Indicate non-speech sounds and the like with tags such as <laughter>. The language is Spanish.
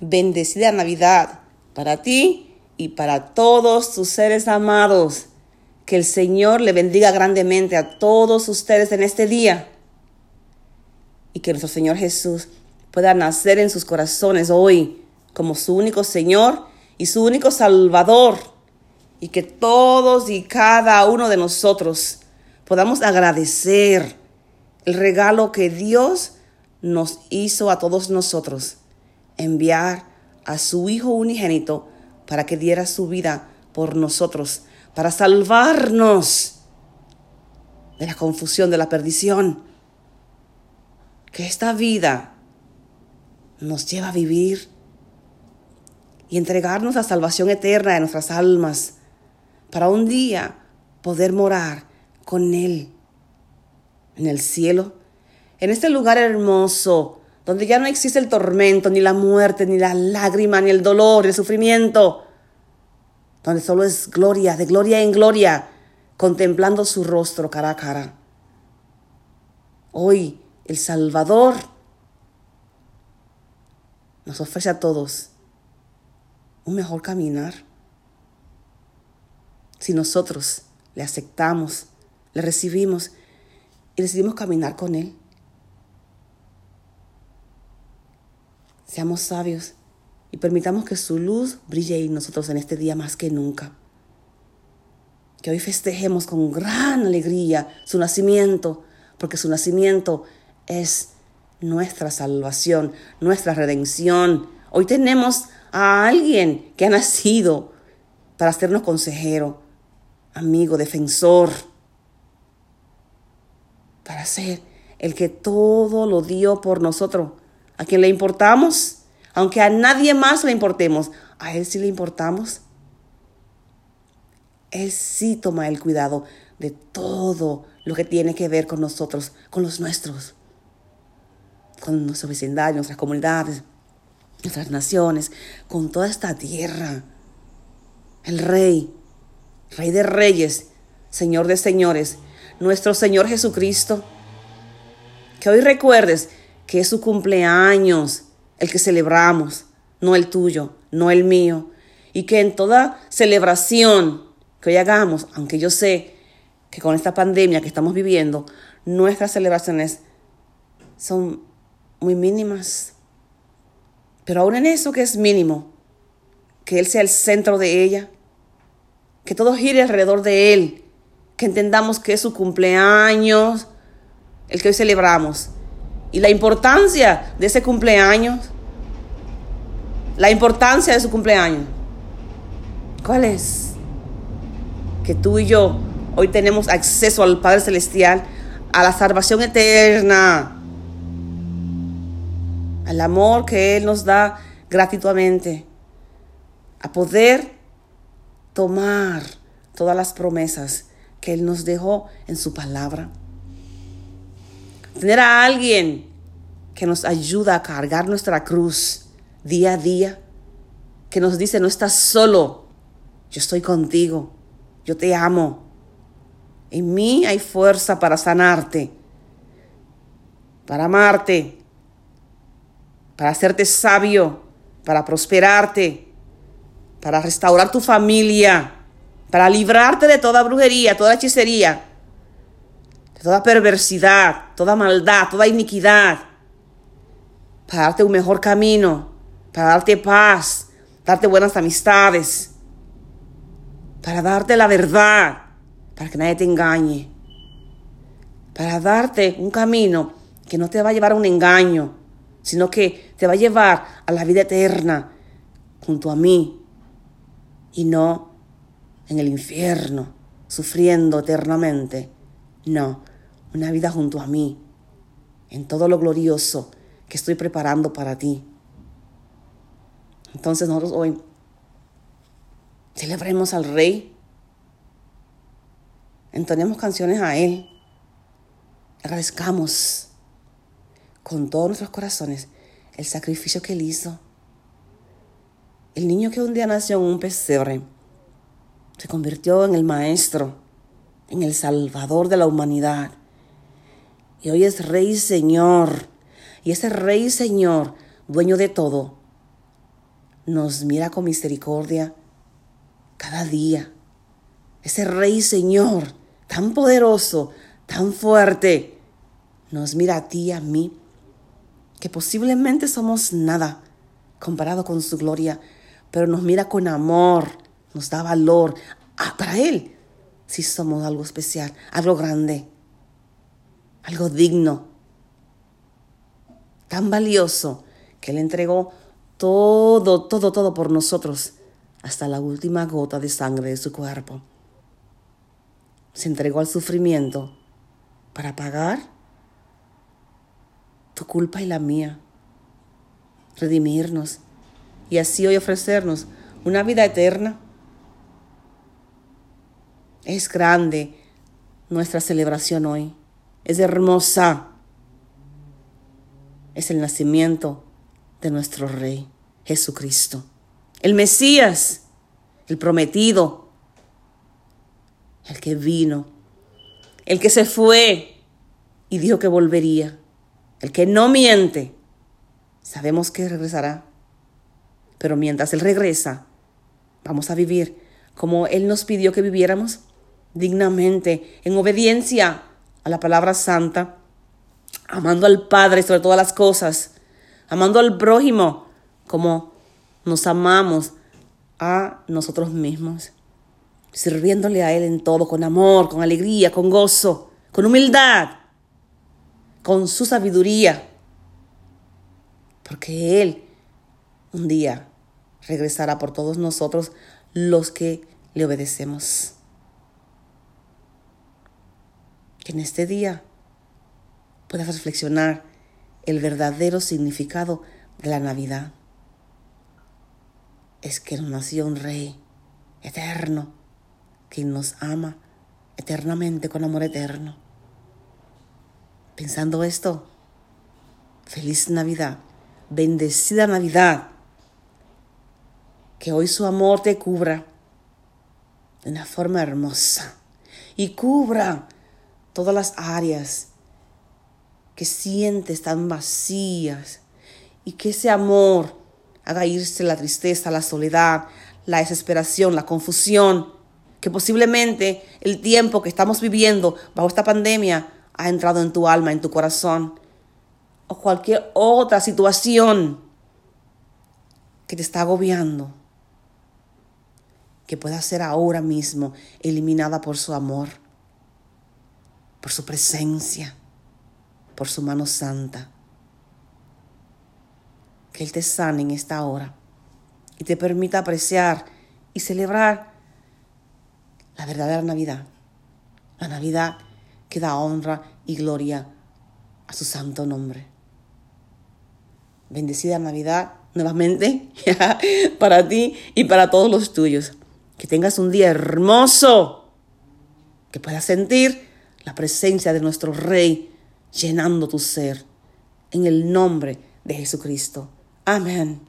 Bendecida Navidad para ti y para todos tus seres amados. Que el Señor le bendiga grandemente a todos ustedes en este día. Y que nuestro Señor Jesús pueda nacer en sus corazones hoy como su único Señor y su único Salvador. Y que todos y cada uno de nosotros podamos agradecer el regalo que Dios nos hizo a todos nosotros, enviar a su Hijo unigénito para que diera su vida por nosotros, para salvarnos de la confusión, de la perdición. Que esta vida nos lleva a vivir y entregarnos la salvación eterna de nuestras almas, para un día poder morar con Él en el cielo en este lugar hermoso, donde ya no existe el tormento, ni la muerte, ni la lágrima, ni el dolor, ni el sufrimiento, donde solo es gloria, de gloria en gloria, contemplando su rostro cara a cara. Hoy el Salvador nos ofrece a todos un mejor caminar. Si nosotros le aceptamos, le recibimos y decidimos caminar con Él. Seamos sabios y permitamos que su luz brille en nosotros en este día más que nunca. Que hoy festejemos con gran alegría su nacimiento, porque su nacimiento es nuestra salvación, nuestra redención. Hoy tenemos a alguien que ha nacido para hacernos consejero, amigo, defensor, para ser el que todo lo dio por nosotros a quien le importamos, aunque a nadie más le importemos, a Él sí le importamos. Él sí toma el cuidado de todo lo que tiene que ver con nosotros, con los nuestros, con nuestro vecindario, nuestras comunidades, nuestras naciones, con toda esta tierra. El Rey, Rey de Reyes, Señor de Señores, nuestro Señor Jesucristo. Que hoy recuerdes que es su cumpleaños, el que celebramos, no el tuyo, no el mío. Y que en toda celebración que hoy hagamos, aunque yo sé que con esta pandemia que estamos viviendo, nuestras celebraciones son muy mínimas. Pero aún en eso que es mínimo, que Él sea el centro de ella, que todo gire alrededor de Él, que entendamos que es su cumpleaños, el que hoy celebramos, y la importancia de ese cumpleaños. La importancia de su cumpleaños. ¿Cuál es? Que tú y yo hoy tenemos acceso al Padre Celestial, a la salvación eterna, al amor que Él nos da gratuitamente, a poder tomar todas las promesas que Él nos dejó en su palabra. Tener a alguien que nos ayuda a cargar nuestra cruz día a día, que nos dice, no estás solo, yo estoy contigo, yo te amo. En mí hay fuerza para sanarte, para amarte, para hacerte sabio, para prosperarte, para restaurar tu familia, para librarte de toda brujería, toda hechicería toda perversidad, toda maldad, toda iniquidad, para darte un mejor camino, para darte paz, darte buenas amistades, para darte la verdad, para que nadie te engañe, para darte un camino que no te va a llevar a un engaño, sino que te va a llevar a la vida eterna junto a mí y no en el infierno, sufriendo eternamente. No, una vida junto a mí, en todo lo glorioso que estoy preparando para ti. Entonces nosotros hoy celebremos al Rey, entonemos canciones a Él, agradezcamos con todos nuestros corazones el sacrificio que Él hizo. El niño que un día nació en un pesebre se convirtió en el maestro, en el salvador de la humanidad y hoy es Rey Señor. Y ese Rey Señor, dueño de todo, nos mira con misericordia cada día. Ese Rey Señor, tan poderoso, tan fuerte, nos mira a ti y a mí, que posiblemente somos nada comparado con su gloria, pero nos mira con amor, nos da valor. Ah, para Él, si somos algo especial, algo grande, algo digno, tan valioso, que Él entregó todo, todo, todo por nosotros, hasta la última gota de sangre de su cuerpo. Se entregó al sufrimiento para pagar tu culpa y la mía, redimirnos y así hoy ofrecernos una vida eterna. Es grande nuestra celebración hoy, es hermosa, es el nacimiento de nuestro Rey Jesucristo, el Mesías, el prometido, el que vino, el que se fue y dijo que volvería, el que no miente. Sabemos que regresará, pero mientras Él regresa, vamos a vivir como Él nos pidió que viviéramos, dignamente, en obediencia a la palabra santa, amando al Padre sobre todas las cosas, amando al prójimo como nos amamos a nosotros mismos, sirviéndole a Él en todo, con amor, con alegría, con gozo, con humildad, con su sabiduría, porque Él un día regresará por todos nosotros los que le obedecemos. Que en este día puedas reflexionar el verdadero significado de la Navidad. Es que nos nació un rey eterno, que nos ama eternamente con amor eterno. Pensando esto, feliz Navidad, bendecida Navidad, que hoy su amor te cubra de una forma hermosa y cubra todas las áreas que sientes tan vacías y que ese amor haga irse la tristeza, la soledad, la desesperación, la confusión, que posiblemente el tiempo que estamos viviendo bajo esta pandemia ha entrado en tu alma, en tu corazón, o cualquier otra situación que te está agobiando, que pueda ser ahora mismo eliminada por su amor, por su presencia por su mano santa. Que Él te sane en esta hora y te permita apreciar y celebrar la verdadera Navidad. La Navidad que da honra y gloria a su santo nombre. Bendecida Navidad nuevamente <laughs> para ti y para todos los tuyos. Que tengas un día hermoso, que puedas sentir la presencia de nuestro Rey llenando tu ser. En el nombre de Jesucristo. Amén.